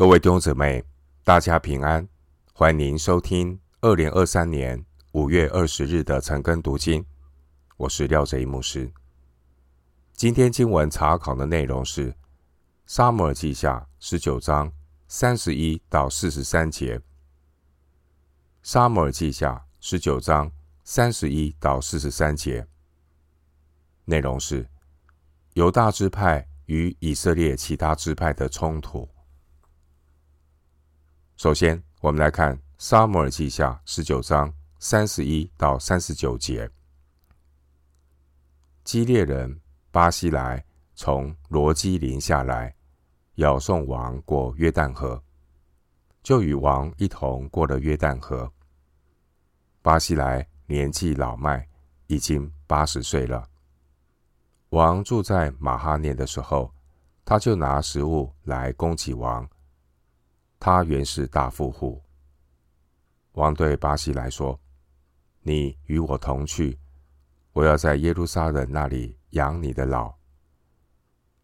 各位弟兄姊妹，大家平安，欢迎收听二零二三年五月二十日的晨更读经。我是廖哲一牧师。今天经文查考的内容是《撒母耳记下》十九章三十一到四十三节，《撒母耳记下》十九章三十一到四十三节内容是犹大支派与以色列其他支派的冲突。首先，我们来看《撒母耳记下》十九章三十一到三十九节。基列人巴西莱从罗基林下来，要送王过约旦河，就与王一同过了约旦河。巴西莱年纪老迈，已经八十岁了。王住在马哈念的时候，他就拿食物来供给王。他原是大富户。王对巴西来说：“你与我同去。”我要在耶路撒冷那里养你的老。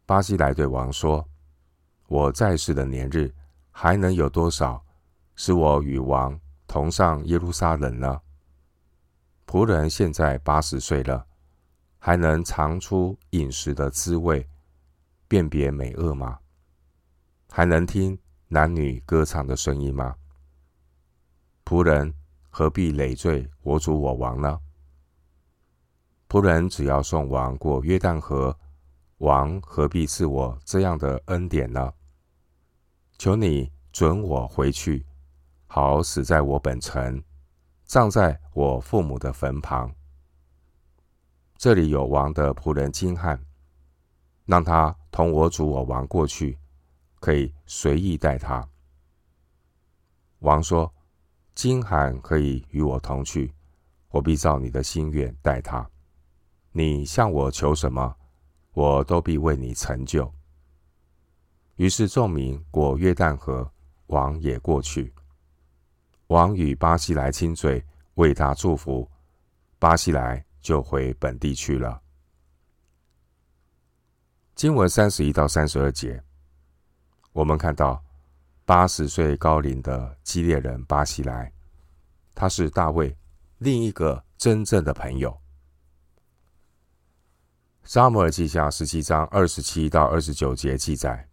巴西来对王说：“我在世的年日还能有多少，使我与王同上耶路撒冷呢？仆人现在八十岁了，还能尝出饮食的滋味，辨别美恶吗？还能听男女歌唱的声音吗？仆人何必累赘我主我王呢？”仆人只要送王过约旦河，王何必赐我这样的恩典呢？求你准我回去，好死在我本城，葬在我父母的坟旁。这里有王的仆人金汉，让他同我主我王过去，可以随意待他。王说：“金罕可以与我同去，我必照你的心愿待他。”你向我求什么，我都必为你成就。于是众民过约旦河，王也过去。王与巴西莱亲嘴，为他祝福。巴西莱就回本地去了。经文三十一到三十二节，我们看到八十岁高龄的基列人巴西莱，他是大卫另一个真正的朋友。撒母耳记下十七章二十七到二十九节记载，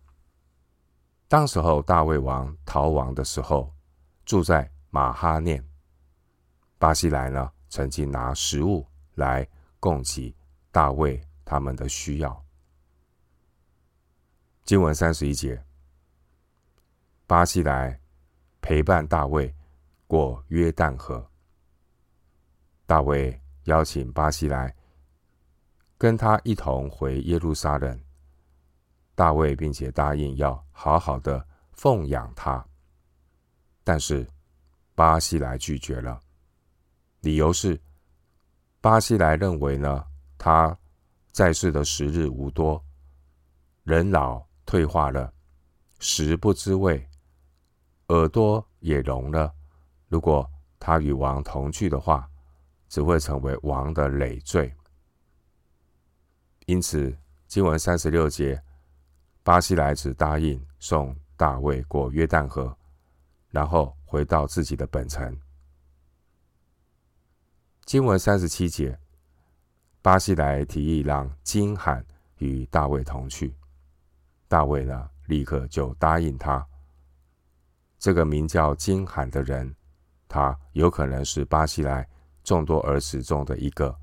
当时候大卫王逃亡的时候，住在马哈念。巴西莱呢，曾经拿食物来供给大卫他们的需要。经文三十一节，巴西莱陪伴大卫过约旦河。大卫邀请巴西莱。跟他一同回耶路撒冷，大卫并且答应要好好的奉养他，但是巴西莱拒绝了，理由是巴西莱认为呢，他在世的时日无多，人老退化了，食不知味，耳朵也聋了，如果他与王同去的话，只会成为王的累赘。因此，经文三十六节，巴西莱只答应送大卫过约旦河，然后回到自己的本城。经文三十七节，巴西莱提议让金罕与大卫同去，大卫呢，立刻就答应他。这个名叫金罕的人，他有可能是巴西来众多儿子中的一个。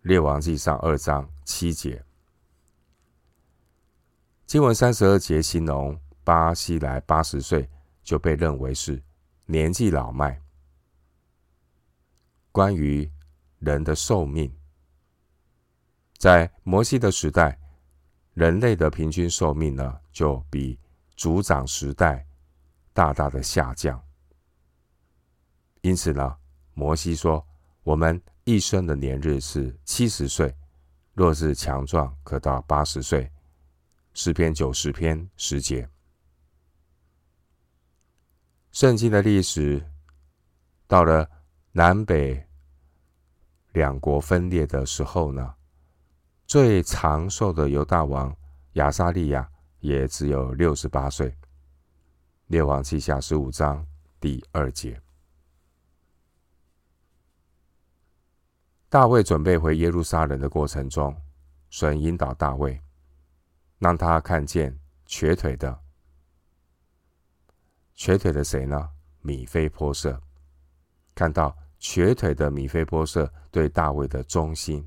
列王记上二章七节，经文三十二节形容巴西来八十岁就被认为是年纪老迈。关于人的寿命，在摩西的时代，人类的平均寿命呢，就比族长时代大大的下降。因此呢，摩西说我们。一生的年日是七十岁，若是强壮，可到八十岁。诗篇九十篇十节。圣经的历史到了南北两国分裂的时候呢，最长寿的犹大王亚撒利亚也只有六十八岁，列王记下十五章第二节。大卫准备回耶路撒冷的过程中，神引导大卫，让他看见瘸腿的。瘸腿的谁呢？米非波设。看到瘸腿的米非波设对大卫的忠心，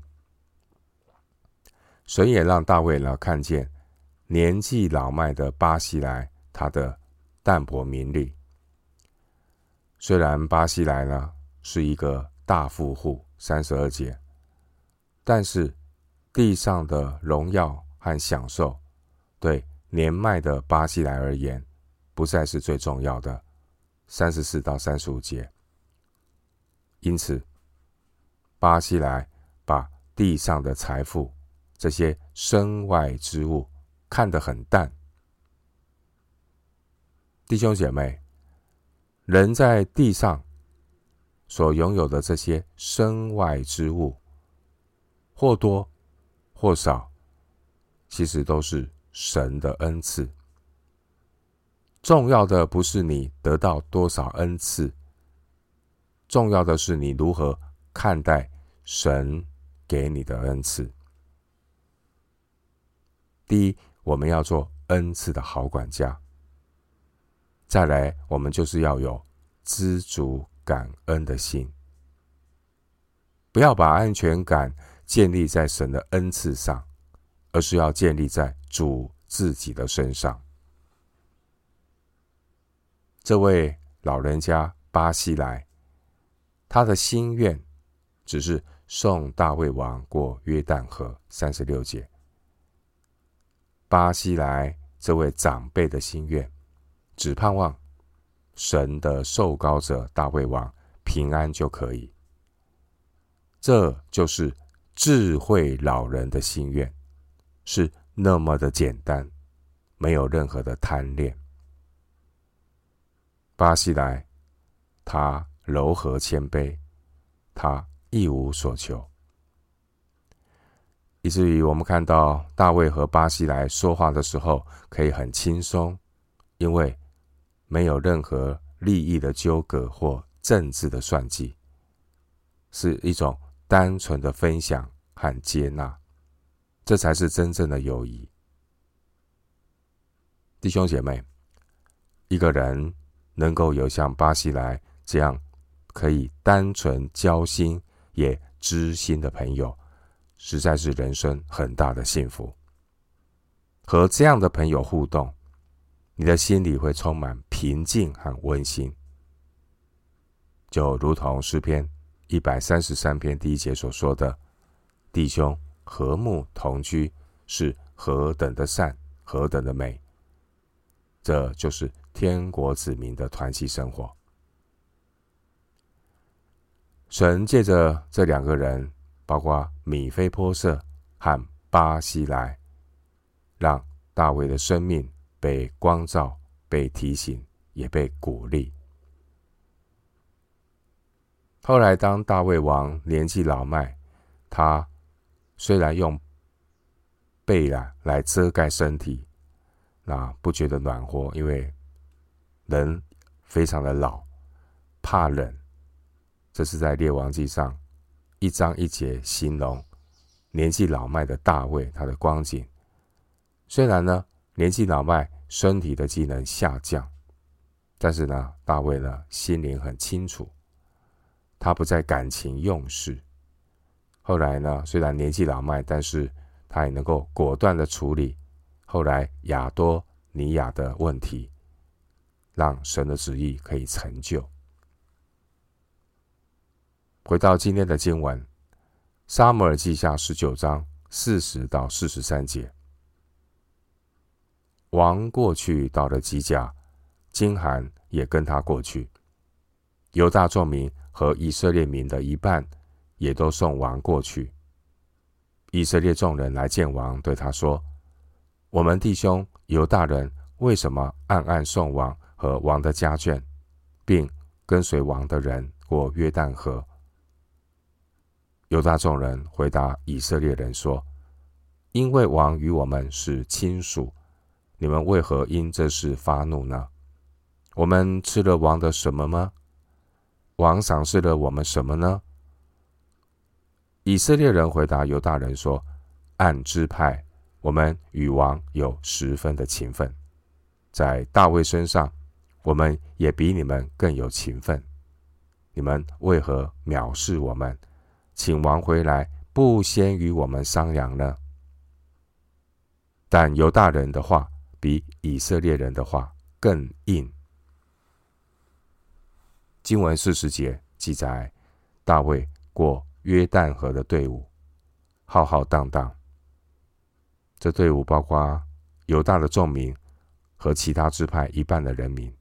神也让大卫呢看见年纪老迈的巴西莱他的淡泊名利。虽然巴西莱呢是一个大富户，三十二节，但是地上的荣耀和享受，对年迈的巴西莱而言，不再是最重要的，三十四到三十五节。因此，巴西莱把地上的财富、这些身外之物看得很淡。弟兄姐妹，人在地上所拥有的这些身外之物，或多或少，其实都是神的恩赐。重要的不是你得到多少恩赐，重要的是你如何看待神给你的恩赐。第一，我们要做恩赐的好管家；再来，我们就是要有知足感恩的心，不要把安全感建立在神的恩赐上，而是要建立在主自己的身上。这位老人家巴西莱，他的心愿只是送大卫王过约旦河。三十六节，巴西莱这位长辈的心愿，只盼望神的受膏者大卫王平安就可以。这就是智慧老人的心愿，是那么的简单，没有任何的贪恋。巴西莱，他柔和谦卑，他一无所求，以至于我们看到大卫和巴西莱说话的时候可以很轻松，因为没有任何利益的纠葛或政治的算计，是一种单纯的分享和接纳，这才是真正的友谊。弟兄姐妹，一个人。能够有像巴西莱这样可以单纯交心也知心的朋友，实在是人生很大的幸福。和这样的朋友互动，你的心里会充满平静和温馨，就如同诗篇一百三十三篇第一节所说的：“弟兄和睦同居是何等的善，何等的美。”这就是。天国子民的团契生活，神借着这两个人，包括米非波设和巴西莱，让大卫的生命被光照、被提醒，也被鼓励。后来，当大卫王年纪老迈，他虽然用被啊来遮盖身体，那不觉得暖和，因为。人非常的老，怕冷。这是在列王记上一章一节形容年纪老迈的大卫他的光景。虽然呢年纪老迈，身体的机能下降，但是呢大卫呢心灵很清楚，他不再感情用事。后来呢虽然年纪老迈，但是他也能够果断的处理后来亚多尼亚的问题。让神的旨意可以成就。回到今天的经文，《撒母耳记下》十九章四十到四十三节。王过去到了吉甲，金韩也跟他过去。犹大众民和以色列民的一半也都送王过去。以色列众人来见王，对他说：“我们弟兄犹大人为什么暗暗送王？”和王的家眷，并跟随王的人过约旦河。犹大众人回答以色列人说：“因为王与我们是亲属，你们为何因这事发怒呢？我们吃了王的什么吗？王赏赐了我们什么呢？以色列人回答犹大人说：“按支派，我们与王有十分的情分，在大卫身上，我们也比你们更有情分。你们为何藐视我们，请王回来，不先与我们商量呢？”但犹大人的话比以色列人的话更硬。经文四十节记载，大卫过约旦河的队伍浩浩荡荡。这队伍包括犹大的众民和其他支派一半的人民，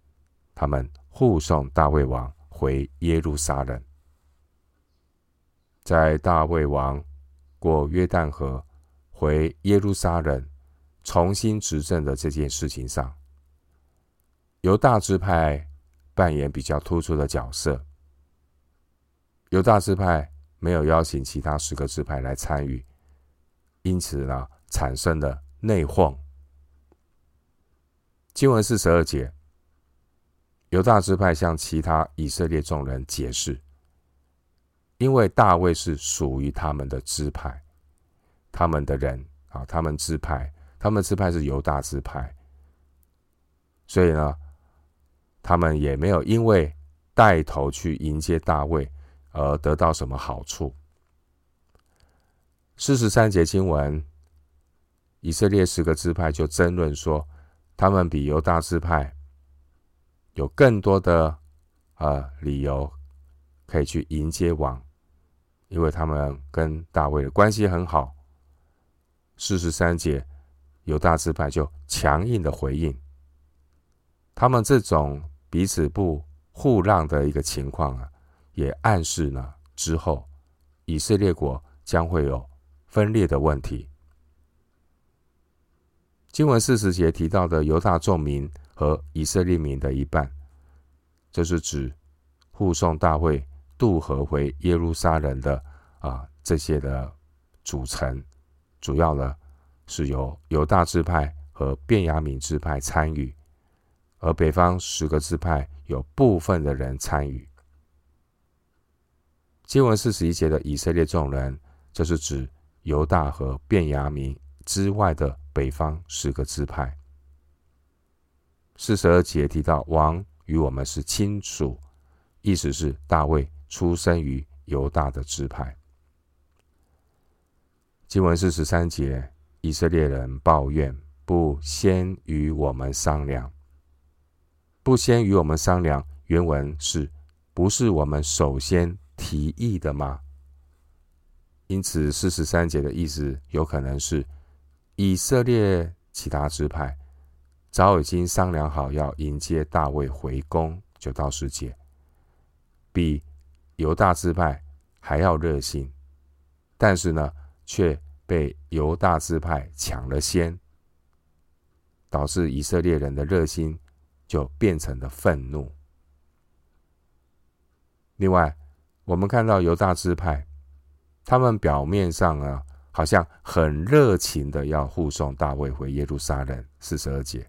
他们护送大卫王回耶路撒冷。在大卫王过约旦河回耶路撒冷重新执政的这件事情上，犹大支派。扮演比较突出的角色。犹大支派没有邀请其他十个支派来参与，因此呢，产生了内讧。经文四十二节，犹大支派向其他以色列众人解释，因为大卫是属于他们的支派，他们的人啊，他们支派，他们支派是犹大支派，所以呢。他们也没有因为带头去迎接大卫而得到什么好处。四十三节经文，以色列十个支派就争论说，他们比犹大支派有更多的呃理由可以去迎接王，因为他们跟大卫的关系很好。四十三节，犹大支派就强硬的回应，他们这种。彼此不互让的一个情况啊，也暗示呢，之后以色列国将会有分裂的问题。经文四十节提到的犹大众民和以色列民的一半，这是指护送大会渡河回耶路撒冷的啊这些的组成，主要呢是由犹大支派和便雅悯支派参与。而北方十个支派有部分的人参与。经文四十一节的以色列众人，这是指犹大和便雅悯之外的北方十个支派。四十二节提到王与我们是亲属，意思是大卫出生于犹大的支派。经文四十三节，以色列人抱怨不先与我们商量。不先与我们商量，原文是不是我们首先提议的吗？因此，四十三节的意思有可能是以色列其他支派早已经商量好要迎接大卫回宫，就到十节，比犹大支派还要热心，但是呢，却被犹大支派抢了先，导致以色列人的热心。就变成了愤怒。另外，我们看到犹大支派，他们表面上啊，好像很热情的要护送大卫回耶路撒冷，四十二节。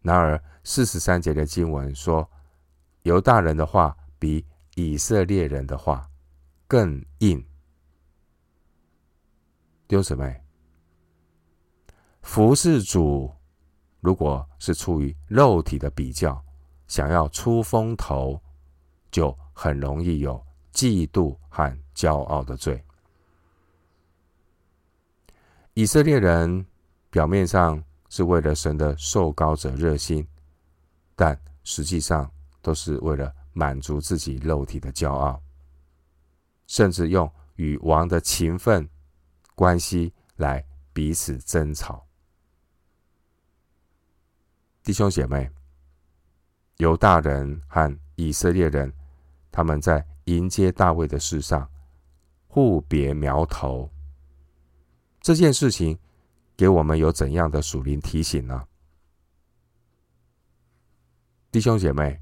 然而，四十三节的经文说，犹大人的话比以色列人的话更硬。丢什么，服侍主。如果是出于肉体的比较，想要出风头，就很容易有嫉妒和骄傲的罪。以色列人表面上是为了神的受高者热心，但实际上都是为了满足自己肉体的骄傲，甚至用与王的情分关系来彼此争吵。弟兄姐妹，犹大人和以色列人，他们在迎接大卫的事上互别苗头。这件事情给我们有怎样的属灵提醒呢？弟兄姐妹，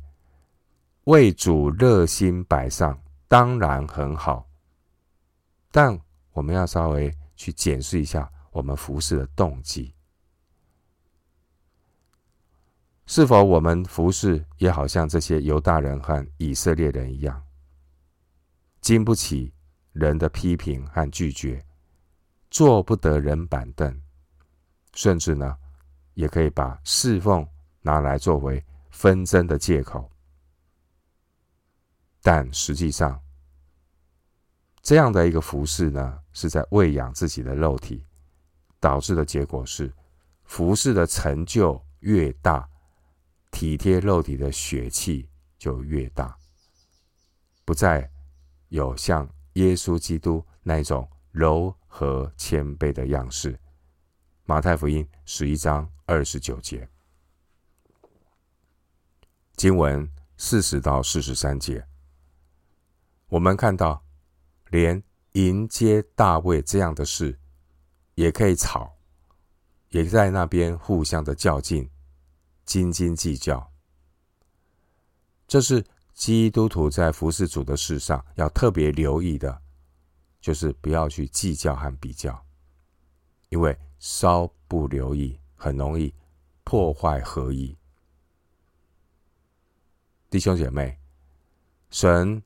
为主热心摆上当然很好，但我们要稍微去检视一下我们服侍的动机。是否我们服侍也好像这些犹大人和以色列人一样，经不起人的批评和拒绝，坐不得人板凳，甚至呢，也可以把侍奉拿来作为纷争的借口。但实际上，这样的一个服侍呢，是在喂养自己的肉体，导致的结果是，服侍的成就越大。体贴肉体的血气就越大，不再有像耶稣基督那种柔和谦卑的样式。马太福音十一章二十九节，经文四十到四十三节，我们看到，连迎接大卫这样的事，也可以吵，也在那边互相的较劲。斤斤计较，这是基督徒在服侍主的事上要特别留意的，就是不要去计较和比较，因为稍不留意，很容易破坏合一。弟兄姐妹，神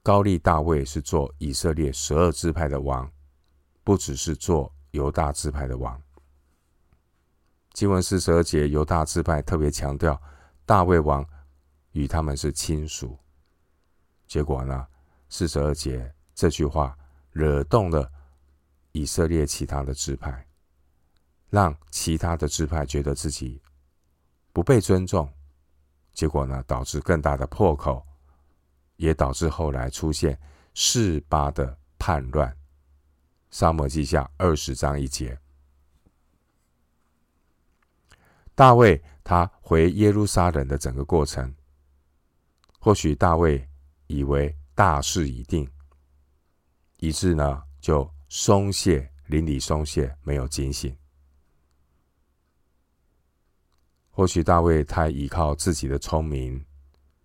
高利大卫是做以色列十二支派的王，不只是做犹大支派的王。经文四十二节，犹大支派特别强调大卫王与他们是亲属。结果呢，四十二节这句话惹动了以色列其他的支派，让其他的支派觉得自己不被尊重。结果呢，导致更大的破口，也导致后来出现示巴的叛乱。撒母耳记下二十章一节。大卫他回耶路撒冷的整个过程，或许大卫以为大势已定，以致呢就松懈，邻里松懈，没有警醒。或许大卫太依靠自己的聪明，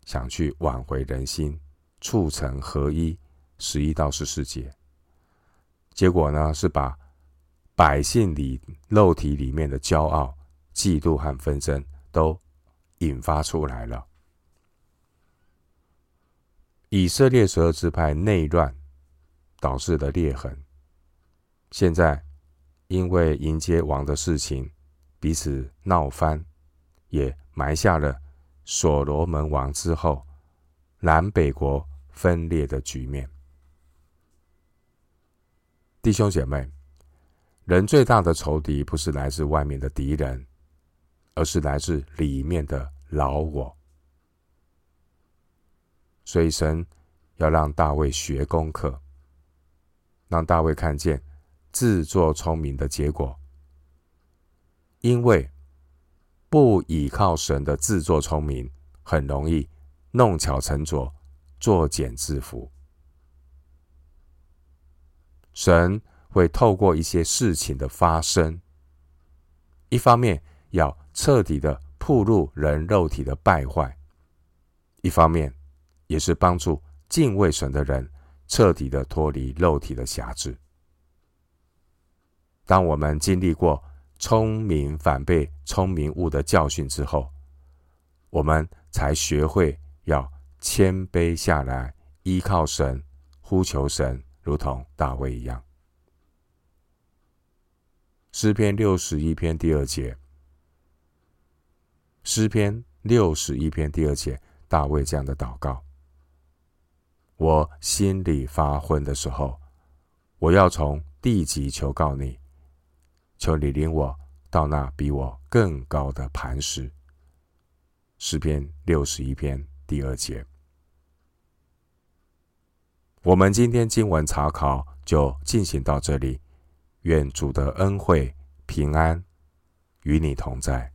想去挽回人心，促成合一，十一到十四节。结果呢是把百姓里肉体里面的骄傲。嫉妒和纷争都引发出来了。以色列十二支派内乱导致的裂痕，现在因为迎接王的事情彼此闹翻，也埋下了所罗门王之后南北国分裂的局面。弟兄姐妹，人最大的仇敌不是来自外面的敌人。而是来自里面的老我，所以神要让大卫学功课，让大卫看见自作聪明的结果，因为不倚靠神的自作聪明，很容易弄巧成拙，作茧自缚。神会透过一些事情的发生，一方面要。彻底的暴露人肉体的败坏，一方面也是帮助敬畏神的人彻底的脱离肉体的辖制。当我们经历过聪明反被聪明误的教训之后，我们才学会要谦卑下来，依靠神，呼求神，如同大卫一样。诗篇六十一篇第二节。诗篇六十一篇第二节，大卫这样的祷告：我心里发昏的时候，我要从地极求告你，求你领我到那比我更高的磐石。诗篇六十一篇第二节。我们今天经文查考就进行到这里，愿主的恩惠平安与你同在。